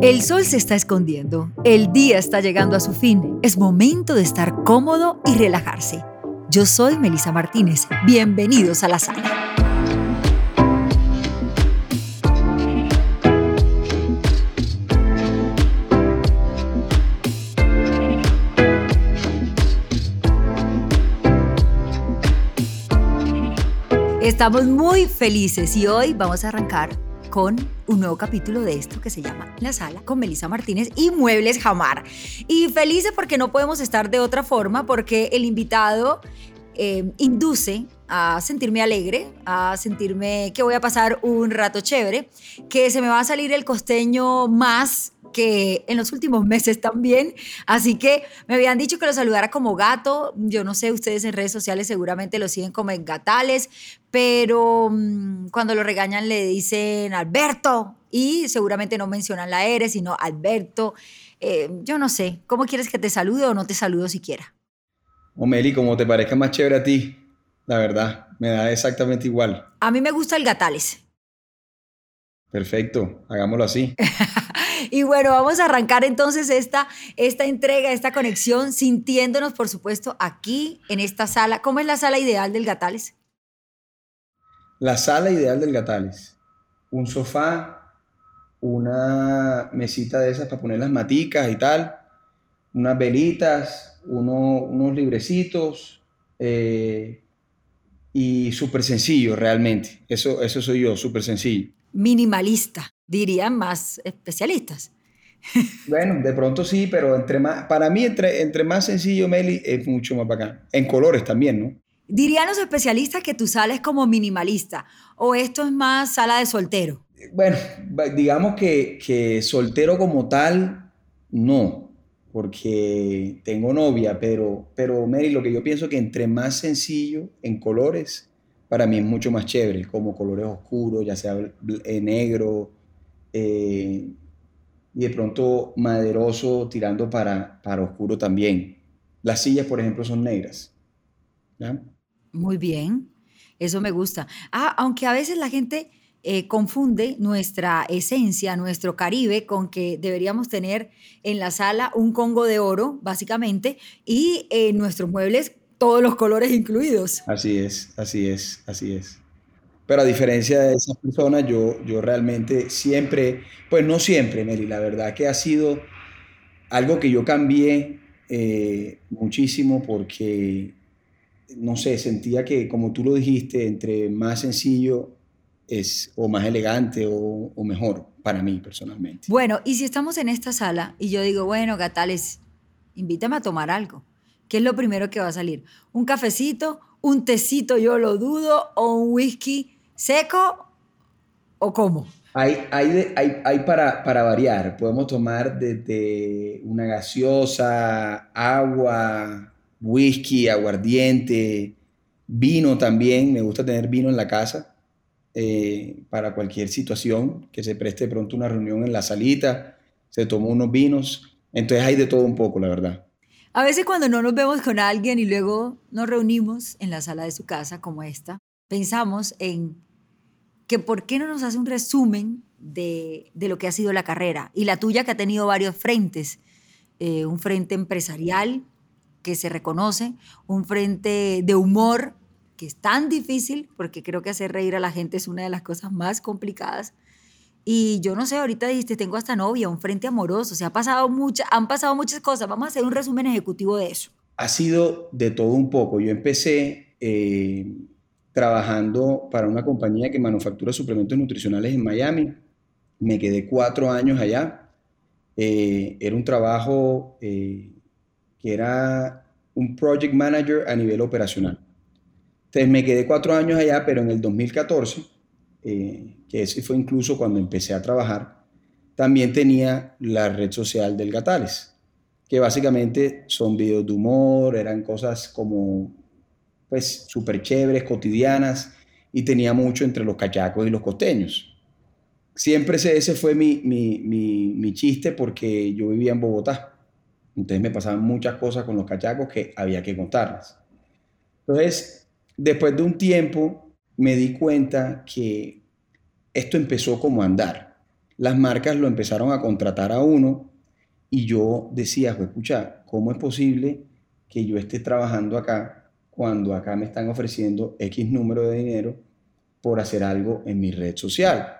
El sol se está escondiendo, el día está llegando a su fin, es momento de estar cómodo y relajarse. Yo soy Melisa Martínez, bienvenidos a la sala. Estamos muy felices y hoy vamos a arrancar con un nuevo capítulo de esto que se llama La Sala con Melissa Martínez y Muebles Jamar. Y felices porque no podemos estar de otra forma porque el invitado eh, induce a sentirme alegre, a sentirme que voy a pasar un rato chévere, que se me va a salir el costeño más que en los últimos meses también. Así que me habían dicho que lo saludara como gato. Yo no sé, ustedes en redes sociales seguramente lo siguen como en gatales, pero mm, cuando lo regañan le dicen Alberto y seguramente no mencionan la R, sino Alberto. Eh, yo no sé, ¿cómo quieres que te salude o no te saludo siquiera? O Meli, como te parezca más chévere a ti, la verdad, me da exactamente igual. A mí me gusta el gatales. Perfecto, hagámoslo así. y bueno, vamos a arrancar entonces esta, esta entrega, esta conexión, sintiéndonos, por supuesto, aquí en esta sala. ¿Cómo es la sala ideal del Gatales? La sala ideal del Gatales. Un sofá, una mesita de esas para poner las maticas y tal, unas velitas, unos librecitos eh, y súper sencillo realmente. Eso, eso soy yo, súper sencillo minimalista, dirían más especialistas. Bueno, de pronto sí, pero entre más, para mí entre, entre más sencillo, Meli, es mucho más bacán. En colores también, ¿no? Dirían los especialistas que tu sala es como minimalista, o esto es más sala de soltero. Bueno, digamos que, que soltero como tal, no, porque tengo novia, pero, pero Mary, lo que yo pienso que entre más sencillo en colores, para mí es mucho más chévere, como colores oscuros, ya sea eh, negro, eh, y de pronto maderoso tirando para, para oscuro también. Las sillas, por ejemplo, son negras. Muy bien, eso me gusta. Ah, aunque a veces la gente eh, confunde nuestra esencia, nuestro Caribe, con que deberíamos tener en la sala un Congo de oro, básicamente, y en nuestros muebles todos los colores incluidos. Así es, así es, así es. Pero a diferencia de esas personas, yo, yo realmente siempre, pues no siempre, Meli, la verdad que ha sido algo que yo cambié eh, muchísimo porque, no sé, sentía que, como tú lo dijiste, entre más sencillo es o más elegante o, o mejor para mí personalmente. Bueno, y si estamos en esta sala y yo digo, bueno, Gatales, invítame a tomar algo. ¿Qué es lo primero que va a salir? ¿Un cafecito? ¿Un tecito, yo lo dudo? ¿O un whisky seco? ¿O cómo? Hay, hay, hay, para, para, variar. Podemos tomar desde una gaseosa, agua, whisky, aguardiente, vino también. Me gusta tener vino en la casa eh, para cualquier situación que se preste pronto una reunión en la salita. Se tomó unos vinos. Entonces hay de todo un poco, la verdad. A veces cuando no nos vemos con alguien y luego nos reunimos en la sala de su casa como esta, pensamos en que por qué no nos hace un resumen de, lo que ha sido la carrera y la tuya que ha tenido varios frentes, eh, un frente empresarial que se reconoce, un frente de humor que es tan difícil porque creo que hacer reír a la gente es una de las cosas más complicadas y yo no sé, ahorita dijiste, tengo hasta novia, un frente amoroso, se ha pasado mucha, han pasado muchas cosas. Vamos a hacer un resumen ejecutivo de eso. Ha sido de todo un poco. Yo empecé eh, trabajando para una compañía que manufactura suplementos nutricionales en Miami. Me quedé cuatro años allá. Eh, era un trabajo eh, que era un project manager a nivel operacional. Entonces me quedé cuatro años allá, pero en el 2014 eh, que ese fue incluso cuando empecé a trabajar, también tenía la red social del Gatales, que básicamente son videos de humor, eran cosas como, pues, súper chéveres, cotidianas, y tenía mucho entre los cachacos y los costeños. Siempre ese, fue mi, mi, mi, mi chiste porque yo vivía en Bogotá. Entonces me pasaban muchas cosas con los cachacos que había que contarlas. Entonces, después de un tiempo, me di cuenta que esto empezó como a andar. las marcas lo empezaron a contratar a uno y yo decía, escucha, ¿cómo es posible que yo esté trabajando acá cuando acá me están ofreciendo X número de dinero por hacer algo en mi red social?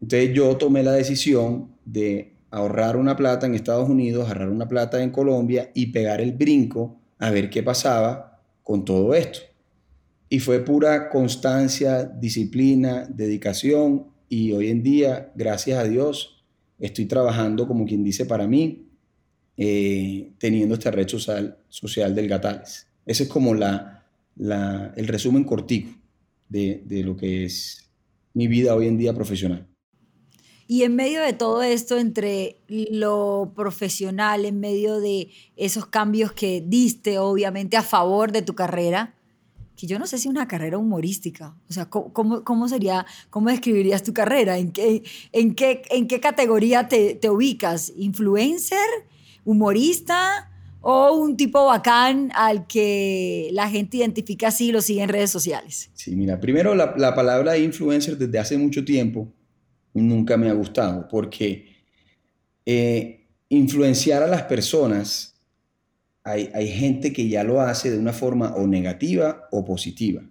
Entonces yo tomé la decisión de ahorrar una plata en Estados Unidos, ahorrar una plata en Colombia y pegar el brinco a ver qué pasaba con todo esto. Y fue pura constancia, disciplina, dedicación y hoy en día, gracias a Dios, estoy trabajando como quien dice para mí, eh, teniendo esta red social, social del Gatales. Ese es como la, el resumen cortico de, de lo que es mi vida hoy en día profesional. Y en medio de todo esto, entre lo profesional, en medio de esos cambios que diste, obviamente, a favor de tu carrera, que yo no sé si una carrera humorística, o sea, ¿cómo, cómo sería, cómo describirías tu carrera? ¿En qué, en qué, en qué categoría te, te ubicas? ¿Influencer? ¿Humorista? ¿O un tipo bacán al que la gente identifica así y lo sigue en redes sociales? Sí, mira, primero la, la palabra influencer desde hace mucho tiempo nunca me ha gustado, porque eh, influenciar a las personas, hay, hay gente que ya lo hace de una forma o negativa o positiva.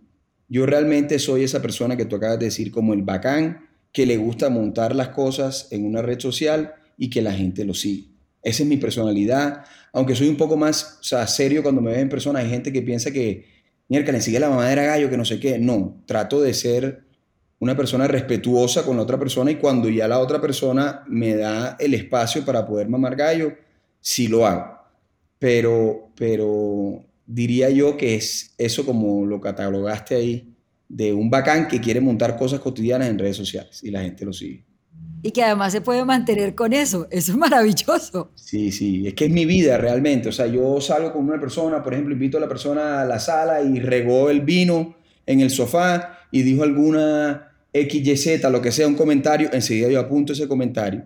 Yo realmente soy esa persona que tú acabas de decir como el bacán, que le gusta montar las cosas en una red social y que la gente lo sigue. Esa es mi personalidad. Aunque soy un poco más serio cuando me ve en persona, hay gente que piensa que, mierda, le sigue la mamadera gallo, que no sé qué. No, trato de ser una persona respetuosa con la otra persona y cuando ya la otra persona me da el espacio para poder mamar gallo, sí lo hago. Pero, pero diría yo que es eso como lo catalogaste ahí, de un bacán que quiere montar cosas cotidianas en redes sociales y la gente lo sigue. Y que además se puede mantener con eso. Eso es maravilloso. Sí, sí, es que es mi vida realmente. O sea, yo salgo con una persona, por ejemplo, invito a la persona a la sala y regó el vino en el sofá y dijo alguna XYZ, lo que sea, un comentario, enseguida yo apunto ese comentario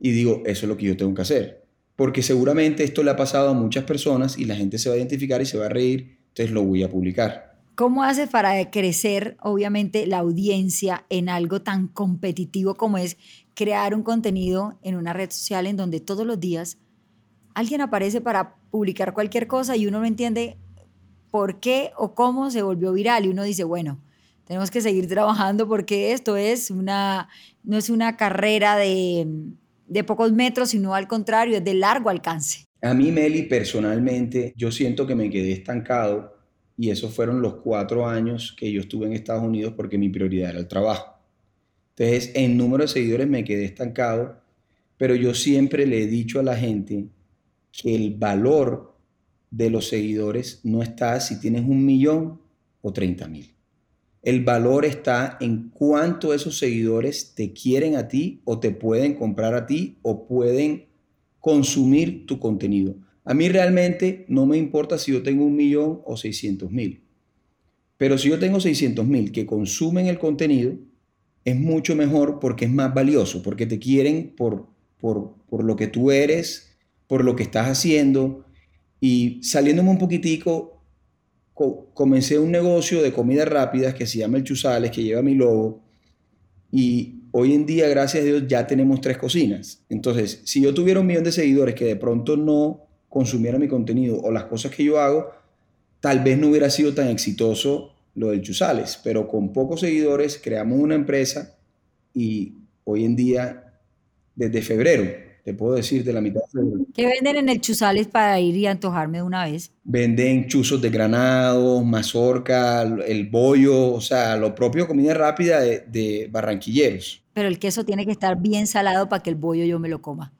y digo, eso es lo que yo tengo que hacer. Porque seguramente esto le ha pasado a muchas personas y la gente se va a identificar y se va a reír, entonces lo voy a publicar. ¿Cómo hace para crecer, obviamente, la audiencia en algo tan competitivo como es crear un contenido en una red social en donde todos los días alguien aparece para publicar cualquier cosa y uno no entiende por qué o cómo se volvió viral y uno dice, bueno, tenemos que seguir trabajando porque esto es una, no es una carrera de, de pocos metros, sino al contrario, es de largo alcance. A mí, Meli, personalmente, yo siento que me quedé estancado y esos fueron los cuatro años que yo estuve en Estados Unidos porque mi prioridad era el trabajo. Entonces, en número de seguidores me quedé estancado, pero yo siempre le he dicho a la gente que el valor de los seguidores no está si tienes un millón o 30 mil. El valor está en cuánto esos seguidores te quieren a ti o te pueden comprar a ti o pueden consumir tu contenido. A mí realmente no me importa si yo tengo un millón o 600 mil. Pero si yo tengo 600 mil que consumen el contenido, es mucho mejor porque es más valioso, porque te quieren por, por, por lo que tú eres, por lo que estás haciendo. Y saliéndome un poquitico, comencé un negocio de comidas rápidas que se llama El Chuzales, que lleva mi logo. Y hoy en día, gracias a Dios, ya tenemos tres cocinas. Entonces, si yo tuviera un millón de seguidores que de pronto no consumieran mi contenido o las cosas que yo hago, tal vez no hubiera sido tan exitoso lo del Chuzales. Pero con pocos seguidores creamos una empresa y hoy en día, desde febrero, te puedo decir de la mitad. ¿Qué venden en el Chuzales para ir y antojarme de una vez? Venden chuzos de granado, mazorca, el bollo, o sea, lo propio comida rápida de, de barranquilleros. Pero el queso tiene que estar bien salado para que el bollo yo me lo coma.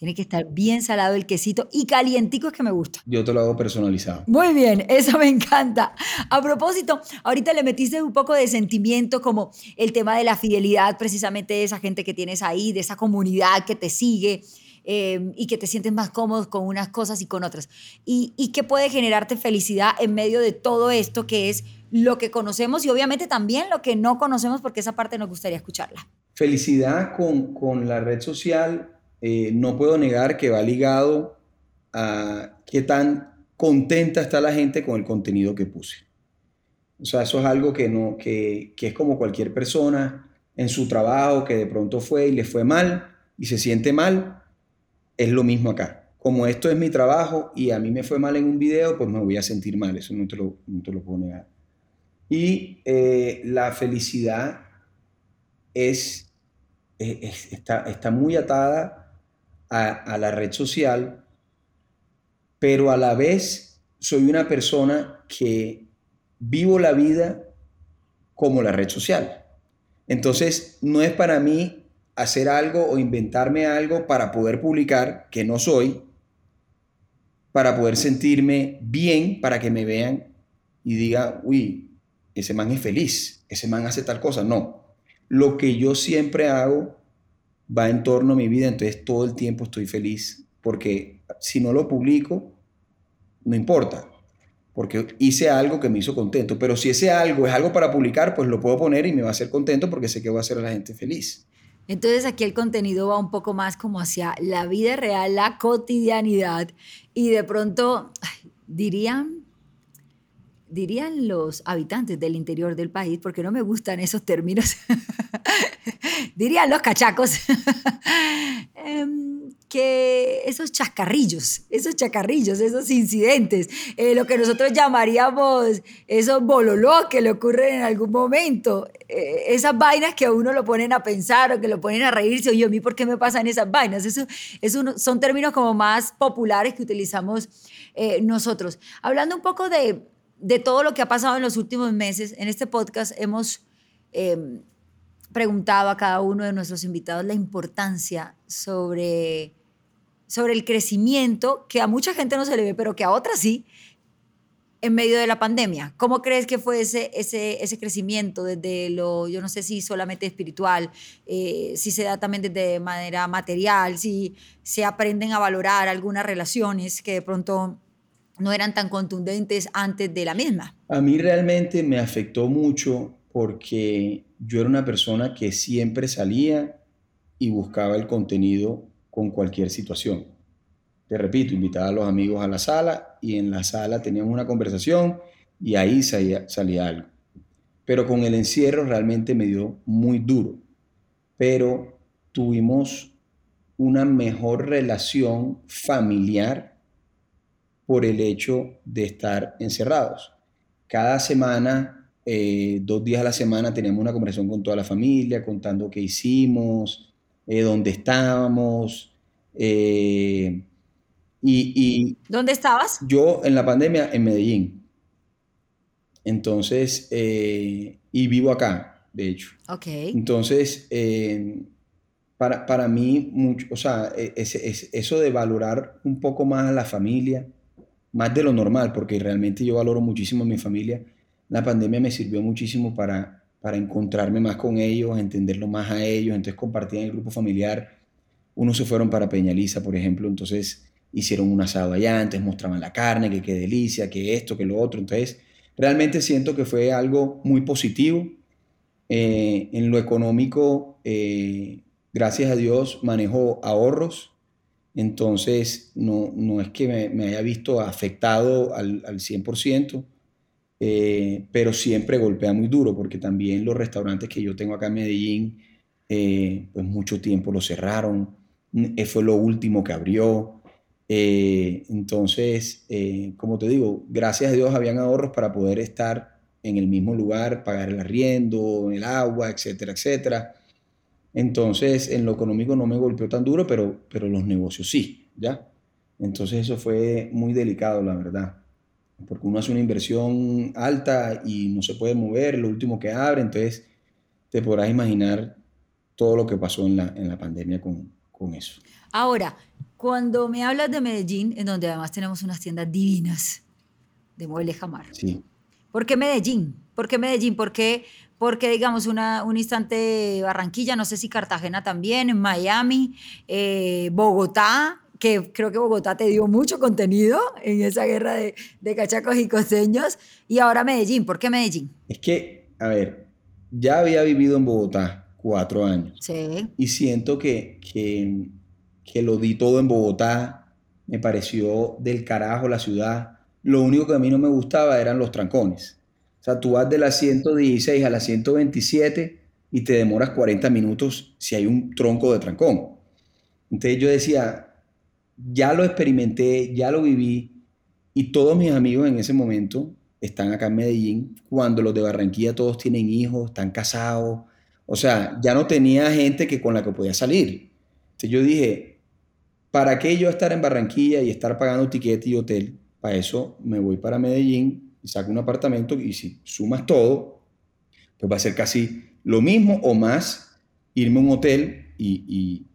Tiene que estar bien salado el quesito y calientico es que me gusta. Yo te lo hago personalizado. Muy bien, eso me encanta. A propósito, ahorita le metiste un poco de sentimiento como el tema de la fidelidad precisamente de esa gente que tienes ahí, de esa comunidad que te sigue. Eh, y que te sientes más cómodo con unas cosas y con otras. Y, y que puede generarte felicidad en medio de todo esto que es lo que conocemos y obviamente también lo que no conocemos porque esa parte nos gustaría escucharla. Felicidad con, con la red social eh, no puedo negar que va ligado a qué tan contenta está la gente con el contenido que puse. O sea, eso es algo que, no, que, que es como cualquier persona. en su trabajo que de pronto fue y le fue mal y se siente mal, es lo mismo acá. Como esto es mi trabajo y a mí me fue mal en un video, pues me voy a sentir mal, eso no te lo, no te lo puedo negar. Y eh, la felicidad es, está, está, muy atada a, la red social, pero a la vez soy una persona que vivo la vida como la red social. Entonces, no es para mí hacer algo o inventarme algo para poder publicar, que no soy, para poder sentirme bien, para que me vean y diga, uy, ese man es feliz, ese man hace tal cosa. No, lo que yo siempre hago va en torno a mi vida, entonces todo el tiempo estoy feliz, porque si no lo publico, no importa, porque hice algo que me hizo contento, pero si ese algo es algo para publicar, pues lo puedo poner y me va a hacer contento porque sé que voy a hacer a la gente feliz. Entonces aquí el contenido va un poco más como hacia la vida real, la cotidianidad y de pronto dirían dirían los habitantes del interior del país, porque no me gustan esos términos, dirían los cachacos, em, que esos chascarrillos, esos chacarrillos, esos incidentes, eh, lo que nosotros llamaríamos esos bololós que le ocurren en algún momento, eh, esas vainas que a uno lo ponen a pensar o que lo ponen a reírse, oye, ¿a mí por qué me pasan esas vainas? Eso, eso son términos como más populares que utilizamos eh, nosotros. Hablando un poco de, de, todo lo que ha pasado en los últimos meses, en este podcast hemos em, preguntado a cada uno de nuestros invitados la importancia sobre sobre el crecimiento que a mucha gente no se le ve, pero que a otras sí, en medio de la pandemia. ¿Cómo crees que fue ese, ese, crecimiento desde lo, yo no sé si solamente espiritual, eh, si se da también desde manera material, si se aprenden a valorar algunas relaciones que de pronto no eran tan contundentes antes de la misma? A mí realmente me afectó mucho porque yo era una persona que siempre salía y buscaba el contenido con cualquier situación. Te repito, invitaba a los amigos a la sala y en la sala teníamos una conversación y ahí salía, algo. Pero con el encierro realmente me dio muy duro. Pero tuvimos una mejor relación familiar por el hecho de estar encerrados. Cada semana, eh, dos días a la semana, teníamos una conversación con toda la familia, contando qué hicimos, eh, dónde estábamos. Eh, y, ¿Dónde estabas? Yo en la pandemia en Medellín. Entonces, y vivo acá, de hecho. Ok. Entonces, para, para, mí, mucho, o sea, e, eso de valorar un poco más a la familia, más de lo normal, porque realmente yo valoro muchísimo a mi familia, la pandemia me sirvió muchísimo para, para encontrarme más con ellos, entenderlo más a ellos, entonces compartía en el grupo familiar. Unos se fueron para Peñaliza, por ejemplo, entonces hicieron un asado allá, antes mostraban la carne, que qué delicia, que esto, que lo otro. Entonces, realmente siento que fue algo muy positivo. Eh, en lo económico, eh, gracias a Dios, manejo ahorros. Entonces, no, no es que me, haya visto afectado al, al 100%, eh, pero siempre golpea muy duro porque también los restaurantes que yo tengo acá en Medellín, eh, pues mucho tiempo lo cerraron, eh, fue lo último que abrió. entonces, como te digo, gracias a Dios habían ahorros para poder estar en el mismo lugar, pagar el arriendo, el agua, etcétera, etcétera. Entonces, en lo económico no me golpeó tan duro, pero, pero los negocios sí, ¿ya? Entonces eso fue muy delicado, la verdad porque uno hace una inversión alta y no se puede mover, lo último que abre, entonces te podrás imaginar todo lo que pasó en la, en la pandemia con, con eso. Ahora, cuando me hablas de Medellín, en donde además tenemos unas tiendas divinas de muebles jamar. Sí. ¿Por qué Medellín? ¿Por qué Medellín? ¿Por qué, porque digamos, una, un instante Barranquilla, no sé si Cartagena también, Miami, eh, Bogotá, que creo que Bogotá te dio mucho contenido en esa guerra de, de cachacos y costeños, y ahora Medellín. ¿Por qué Medellín? Es que, a ver, ya había vivido en Bogotá cuatro años. Sí. Y siento que, que, que lo di todo en Bogotá, me pareció del carajo la ciudad. Lo único que a mí no me gustaba eran los trancones. O sea, tú vas de la 116 a la 127 y te demoras 40 minutos si hay un tronco de trancón. Entonces yo decía, ya lo experimenté, ya lo viví y todos mis amigos en ese momento están acá en Medellín, cuando los de Barranquilla todos tienen hijos, están casados, o sea, ya no tenía gente que con la que podía salir. Entonces yo dije, ¿para qué yo estar en Barranquilla y estar pagando tiquete y hotel? Para eso me voy para Medellín y saco un apartamento y si sumas todo, pues va a ser casi lo mismo o más irme a un hotel y,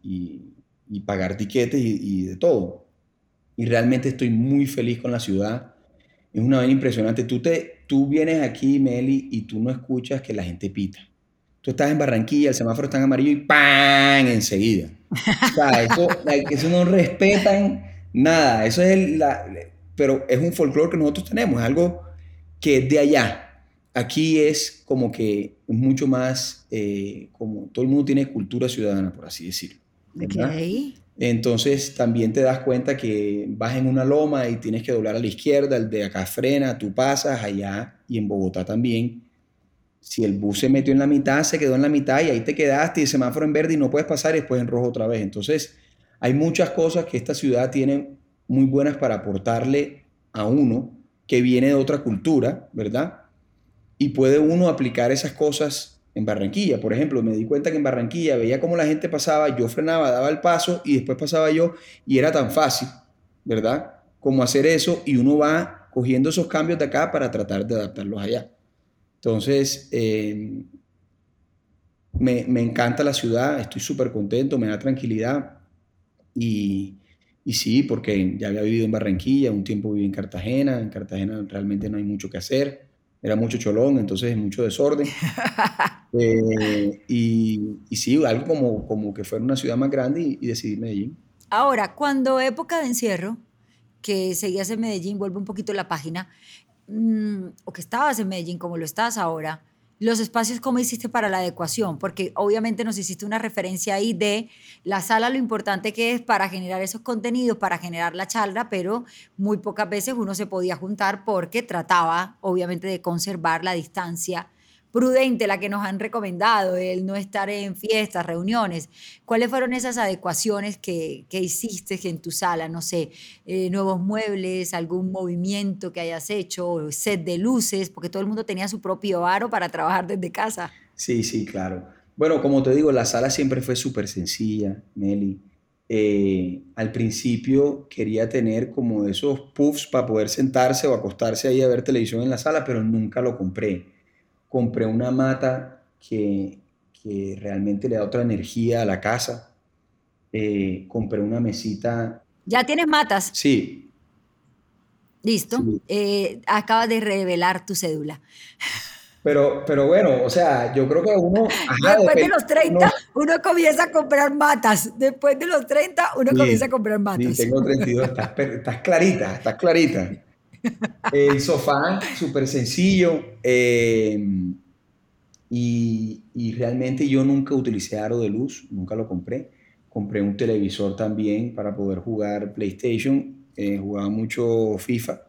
pagar tiquetes y, de todo. Y realmente estoy muy feliz con la ciudad. Es una vaina impresionante. Tú, te, tú vienes aquí, Meli, y tú no escuchas que la gente pita. Tú estás en Barranquilla, el semáforo está en amarillo y ¡pam! enseguida. O sea, eso, eso no respetan nada. Eso es el, la, pero es un folclore que nosotros tenemos, es algo que es de allá. Aquí es como que mucho más, eh, como todo el mundo tiene cultura ciudadana, por así decirlo. Entonces también te das cuenta que vas en una loma y tienes que doblar a la izquierda, el de acá frena, tú pasas allá y en Bogotá también. Si el bus se metió en la mitad, se quedó en la mitad y ahí te quedaste y el semáforo en verde y no puedes pasar y después en rojo otra vez. Entonces hay muchas cosas que esta ciudad tiene muy buenas para aportarle a uno que viene de otra cultura, ¿verdad? y puede uno aplicar esas cosas en Barranquilla. Por ejemplo, me di cuenta que en Barranquilla veía cómo la gente pasaba, yo frenaba, daba el paso y después pasaba yo y era tan fácil, ¿verdad? Como hacer eso y uno va cogiendo esos cambios de acá para tratar de adaptarlos allá. Entonces, eh, me, me, encanta la ciudad, estoy súper contento, me da tranquilidad y, y sí, porque ya había vivido en Barranquilla, un tiempo viví en Cartagena, en Cartagena realmente no hay mucho que hacer era mucho cholón, entonces mucho desorden. Eh, y, y, sí, algo como, como que fuera una ciudad más grande y, y, decidí Medellín. Ahora, cuando época de encierro, que seguías en Medellín, vuelve un poquito la página, mm, o que estabas en Medellín como lo estás ahora, los espacios, ¿cómo hiciste para la adecuación? Porque obviamente nos hiciste una referencia ahí de la sala, lo importante que es para generar esos contenidos, para generar la charla, pero muy pocas veces uno se podía juntar porque trataba, obviamente, de conservar la distancia prudente, la que nos han recomendado, el no estar en fiestas, reuniones. ¿Cuáles fueron esas adecuaciones que, que hiciste en tu sala? No sé, eh, nuevos muebles, algún movimiento que hayas hecho, set de luces, porque todo el mundo tenía su propio aro para trabajar desde casa. Sí, sí, claro. Bueno, como te digo, la sala siempre fue súper sencilla, Meli. Eh, al principio quería tener como esos puffs para poder sentarse o acostarse ahí a ver televisión en la sala, pero nunca lo compré compré una mata que, que realmente le da otra energía a la casa. Eh, compré una mesita. ¿Ya tienes matas? Sí. Listo. Eh, acabas de revelar tu cédula. Pero, pero bueno, o sea, yo creo que uno... después de los 30, uno, comienza a comprar matas. Después de los 30, uno comienza a comprar matas. Sí, tengo 32, estás, estás clarita, estás clarita. El sofá, súper sencillo. Eh, y, y, realmente yo nunca utilicé aro de luz, nunca lo compré. Compré un televisor también para poder jugar PlayStation. Eh, jugaba mucho FIFA.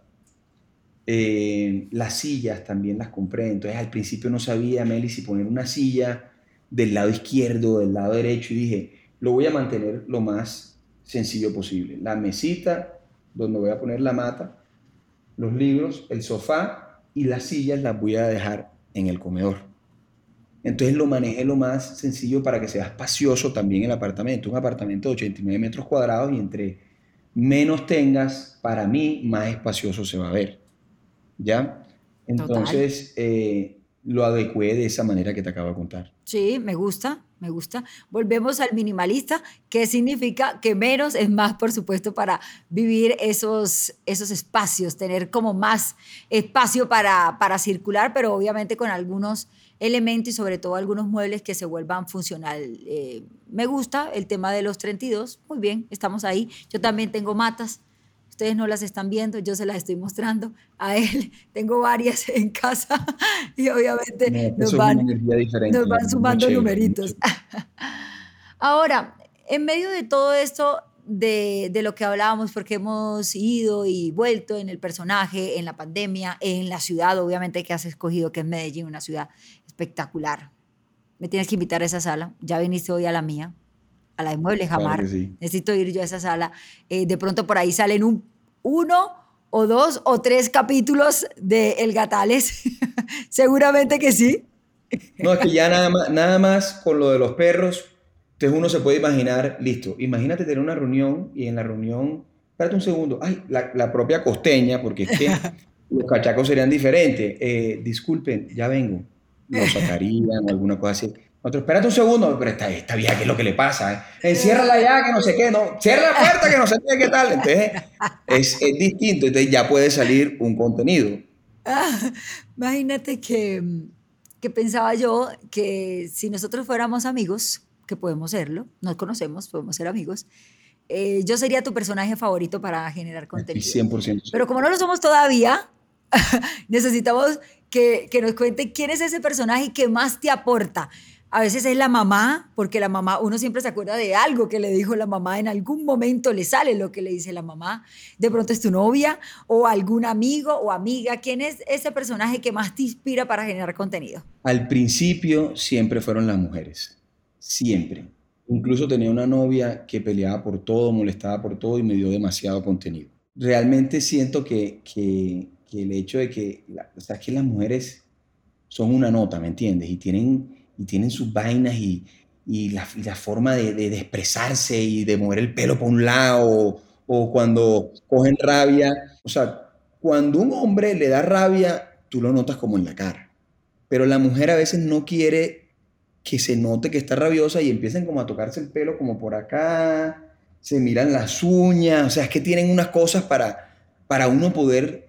Eh, las sillas también las compré. Entonces al principio no sabía, Meli, si poner una silla del lado izquierdo, del lado derecho. Y dije, lo voy a mantener lo más sencillo posible. La mesita donde voy a poner la mata los libros, el sofá y las sillas las voy a dejar en el comedor. Entonces lo manejé lo más sencillo para que sea espacioso también el apartamento. Un apartamento de 89 metros cuadrados y entre menos tengas, para mí, más espacioso se va a ver. ¿Ya? Entonces, eh, lo adecué de esa manera que te acabo de contar. Sí, me gusta, me gusta. Volvemos al minimalista, que significa que menos es más, por supuesto, para vivir esos, esos espacios, tener como más espacio para, para circular, pero obviamente con algunos elementos y sobre todo algunos muebles que se vuelvan funcional. Eh, me gusta el tema de los 32, muy bien, estamos ahí. Yo también tengo matas, Ustedes no las están viendo, yo se las estoy mostrando a él. Tengo varias en casa y obviamente nos, van, nos, van, sumando numeritos. Ahora, en medio de todo esto, de, de, lo que hablábamos, porque hemos ido y vuelto en el personaje, en la pandemia, en la ciudad, obviamente que has escogido, que es Medellín, una ciudad espectacular, me tienes que invitar a esa sala. Ya viniste hoy a la mía, a la de Muebles Jamar. Necesito ir yo a esa sala. Eh, de pronto por ahí salen un, uno o dos o tres capítulos de El Gatales. Seguramente que sí. No, es que ya nada más, nada más con lo de los perros, entonces uno se puede imaginar, listo, imagínate tener una reunión y en la reunión, espérate un segundo, ay, la, propia costeña, porque es que los cachacos serían diferentes. Eh, disculpen, ya vengo. Lo sacarían o alguna cosa así. Otro, espérate un segundo, pero esta, esta vieja, ¿qué es lo que le pasa? Eh? Enciérrala ya, que no sé qué, no, cierra la puerta, que no sé qué, qué tal. Entonces, es, es distinto, entonces ya puede salir un contenido. Ah, imagínate que, que pensaba yo que si nosotros fuéramos amigos, que podemos serlo, nos conocemos, podemos ser amigos, eh, yo sería tu personaje favorito para generar contenido. 100%. Pero como no lo somos todavía, necesitamos que, que nos cuente quién es ese personaje que más te aporta. A veces es la mamá, porque la mamá, uno siempre se acuerda de algo que le dijo la mamá, en algún momento le sale lo que le dice la mamá. De pronto es tu novia o algún amigo o amiga. ¿Quién es ese personaje que más te inspira para generar contenido? Al principio siempre fueron las mujeres, siempre. Incluso tenía una novia que peleaba por todo, molestaba por todo y me dio demasiado contenido. Realmente siento que, que, el hecho de que, o sea, que las mujeres son una nota, ¿me entiendes? Y tienen y tienen sus vainas y, y, la, la, forma de, de, expresarse y de mover el pelo por un lado o, cuando cogen rabia. O sea, cuando un hombre le da rabia, tú lo notas como en la cara. Pero la mujer a veces no quiere que se note que está rabiosa y empiezan como a tocarse el pelo como por acá, se miran las uñas, o sea, es que tienen unas cosas para, para uno poder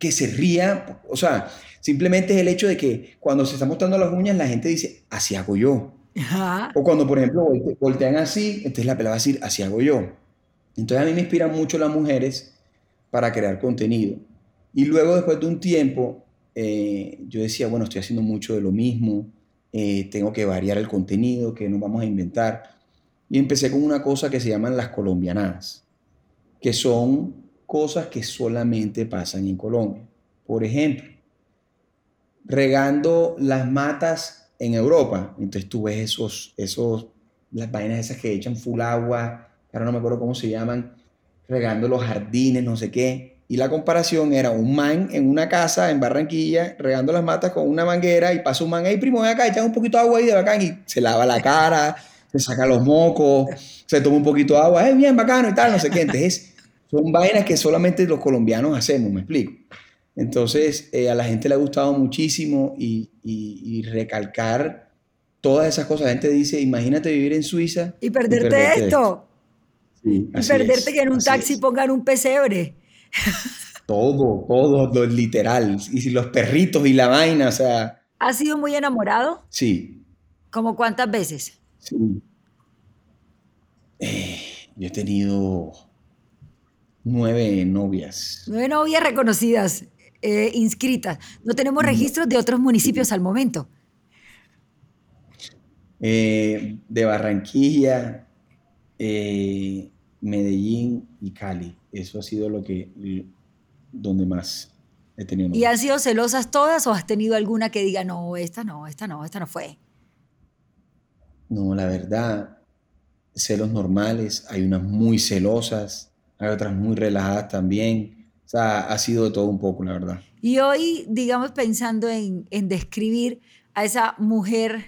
que se ría, o sea, Simplemente es el hecho de que cuando se está mostrando las uñas, la gente dice, así hago yo. O cuando, por ejemplo, voltean así, entonces la pelada va a decir, así hago yo. Entonces a mí me inspiran mucho las mujeres para crear contenido. Y luego, después de un tiempo, eh, yo decía, bueno, estoy haciendo mucho de lo mismo, eh, tengo que variar el contenido, que nos vamos a inventar. Y empecé con una cosa que se llaman las colombianas, que son cosas que solamente pasan en Colombia. Por ejemplo, regando las matas en Europa. Entonces tú ves esos, esos, las vainas esas que echan full agua, ahora no me acuerdo cómo se llaman, regando los jardines, no sé qué. Y la comparación era un man en una casa en Barranquilla, regando las matas con una manguera y pasa un man ahí, primo, ven acá, echan un poquito de agua ahí de bacán y se lava la cara, se saca los mocos, se toma un poquito de agua, es bien bacano y tal, no sé qué. Entonces, son vainas que solamente los colombianos hacemos, me explico. Entonces, eh, a la gente le ha gustado muchísimo y, recalcar todas esas cosas. La gente dice, imagínate vivir en Suiza. Y perderte, esto. y perderte que en un taxi pongan un pesebre. Todo, todo, lo literal. Y los perritos y la vaina, o sea. ¿Has sido muy enamorado? Sí. ¿Cómo cuántas veces? Sí. Eh, yo he tenido nueve novias. Nueve novias reconocidas. Eh, inscritas. No tenemos registros de otros municipios al momento. Eh, de Barranquilla, eh, Medellín y Cali. Eso ha sido lo que donde más he tenido. ¿Y han sido celosas todas o has tenido alguna que diga, no, esta no, esta no, esta no fue? No, la verdad, celos normales, hay unas muy celosas, hay otras muy relajadas también. O sea, ha sido de todo un poco, la verdad. Y hoy, digamos, pensando en, en describir a esa mujer,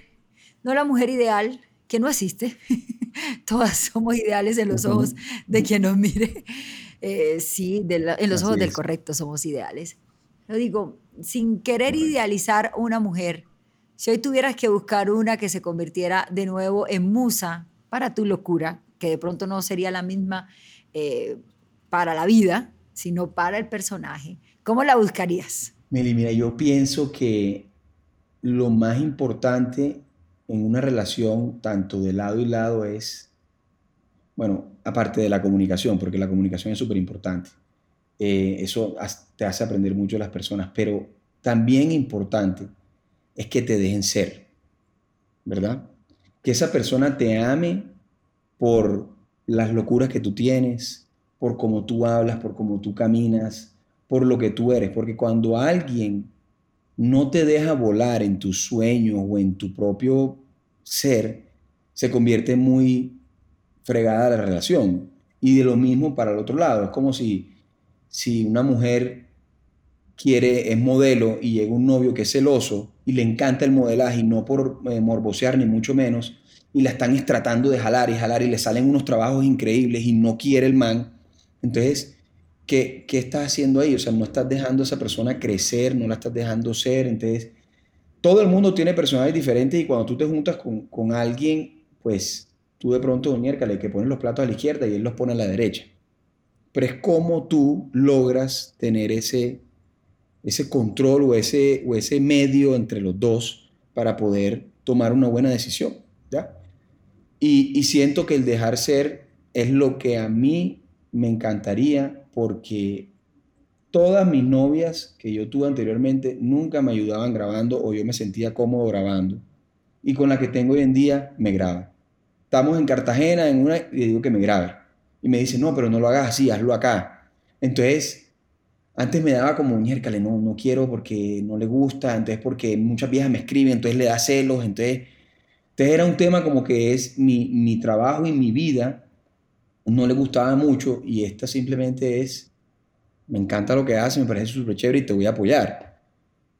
no la mujer ideal, que no existe, todas somos ideales en los ojos de quien nos mire, eh, sí, en los ojos del correcto somos ideales. Lo digo, sin querer idealizar una mujer, si hoy tuvieras que buscar una que se convirtiera de nuevo en musa para tu locura, que de pronto no sería la misma eh, para la vida, sino para el personaje. ¿Cómo la buscarías? Meli, mira, yo pienso que lo más importante en una relación, tanto de lado y lado, es, bueno, aparte de la comunicación, porque la comunicación es súper importante. Eh, eso te hace aprender mucho de las personas, pero también importante es que te dejen ser, ¿verdad? Que esa persona te ame por las locuras que tú tienes, por cómo tú hablas, por cómo tú caminas, por lo que tú eres. Porque cuando alguien no te deja volar en tus sueños o en tu propio ser, se convierte muy fregada la relación. Y de lo mismo para el otro lado. Es como si, si una mujer quiere, es modelo y llega un novio que es celoso y le encanta el modelaje y no por eh, morbosear ni mucho menos, y la están tratando de jalar y jalar y le salen unos trabajos increíbles y no quiere el man. Entonces, ¿qué, ¿qué estás haciendo ahí? O sea, no estás dejando a esa persona crecer, no la estás dejando ser. Entonces, todo el mundo tiene personajes diferentes y cuando tú te juntas con, con alguien, pues tú de pronto, miércoles, que pones los platos a la izquierda y él los pone a la derecha. Pero es como tú logras tener ese, ese control o ese, o ese medio entre los dos para poder tomar una buena decisión. ¿ya? Y, siento que el dejar ser es lo que a mí me encantaría porque todas mis novias que yo tuve anteriormente nunca me ayudaban grabando o yo me sentía cómodo grabando. Y con la que tengo hoy en día me graba estamos en Cartagena en una, y le digo que me grabe. Y me dice, no, pero no lo hagas así, hazlo acá. Entonces, antes me daba como, miércale, no, no quiero porque no le gusta, entonces porque muchas viejas me escriben, entonces le da celos, entonces, entonces era un tema como que es mi, mi trabajo y mi vida, no le gustaba mucho y esta simplemente es, me encanta lo que hace, me parece súper chévere y te voy a apoyar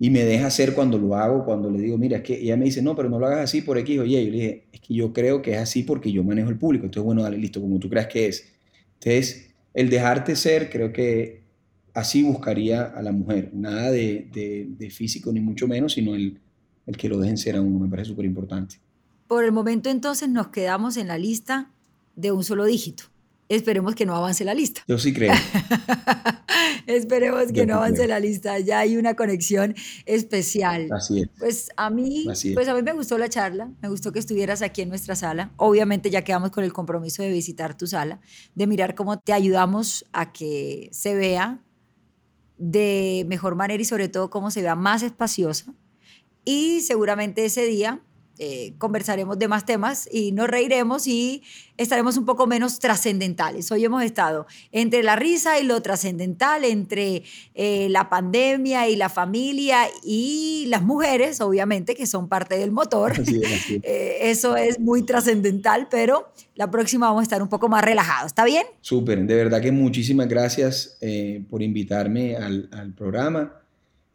y me deja hacer cuando lo hago, cuando le digo, mira, es que ella me dice, no, pero no lo hagas así por X o Y. Yo le dije, es que yo creo que es así porque yo manejo el público. Entonces, bueno, dale, listo, como tú creas que es. Entonces, el dejarte ser, creo que así buscaría a la mujer. Nada de, de, físico, ni mucho menos, sino el, el que lo dejen ser a uno. Me parece súper importante. Por el momento, entonces, nos quedamos en la lista de un solo dígito. Esperemos que no avance la lista. Yo sí creo. Esperemos que no avance la lista. Ya hay una conexión especial. Así es. Pues a mí, pues a mí me gustó la charla. Me gustó que estuvieras aquí en nuestra sala. Obviamente ya quedamos con el compromiso de visitar tu sala, de mirar cómo te ayudamos a que se vea de mejor manera y sobre todo cómo se vea más espaciosa. Y seguramente ese día eh, conversaremos de más temas y nos reiremos y estaremos un poco menos trascendentales. Hoy hemos estado entre la risa y lo trascendental, entre eh, la pandemia y la familia y las mujeres, obviamente, que son parte del motor. Eh, eso es muy trascendental, pero la próxima vamos a estar un poco más relajados. ¿Está bien? Súper, de verdad que muchísimas gracias por invitarme al, al programa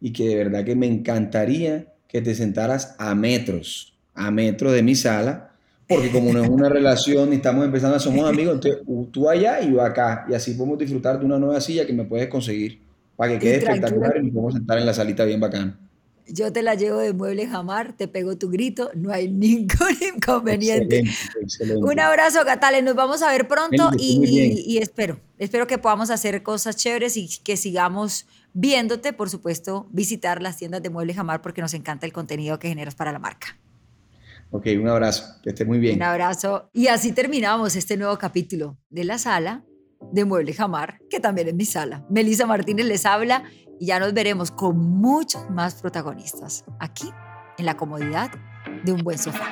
y que de verdad que me encantaría que te sentaras a metros a metro de mi sala, porque como no es una relación y estamos empezando, somos amigos, entonces tú allá y yo acá, y así podemos disfrutar de una nueva silla que me puedes conseguir para que quede espectacular y nos podemos sentar en la salita bien bacán. Yo te la llevo de mueble jamar, te pego tu grito, no hay ningún inconveniente. Un abrazo, Catales, nos vamos a ver pronto y, y, espero, espero que podamos hacer cosas chéveres y que sigamos viéndote, por supuesto, visitar las tiendas de mueble jamar porque nos encanta el contenido que generas para la marca. Ok, un abrazo, que esté muy bien. Un abrazo. Y así terminamos este nuevo capítulo de la sala de Mueble Jamar, que también es mi sala. Melissa Martínez les habla y ya nos veremos con muchos más protagonistas aquí en la comodidad de un buen sofá.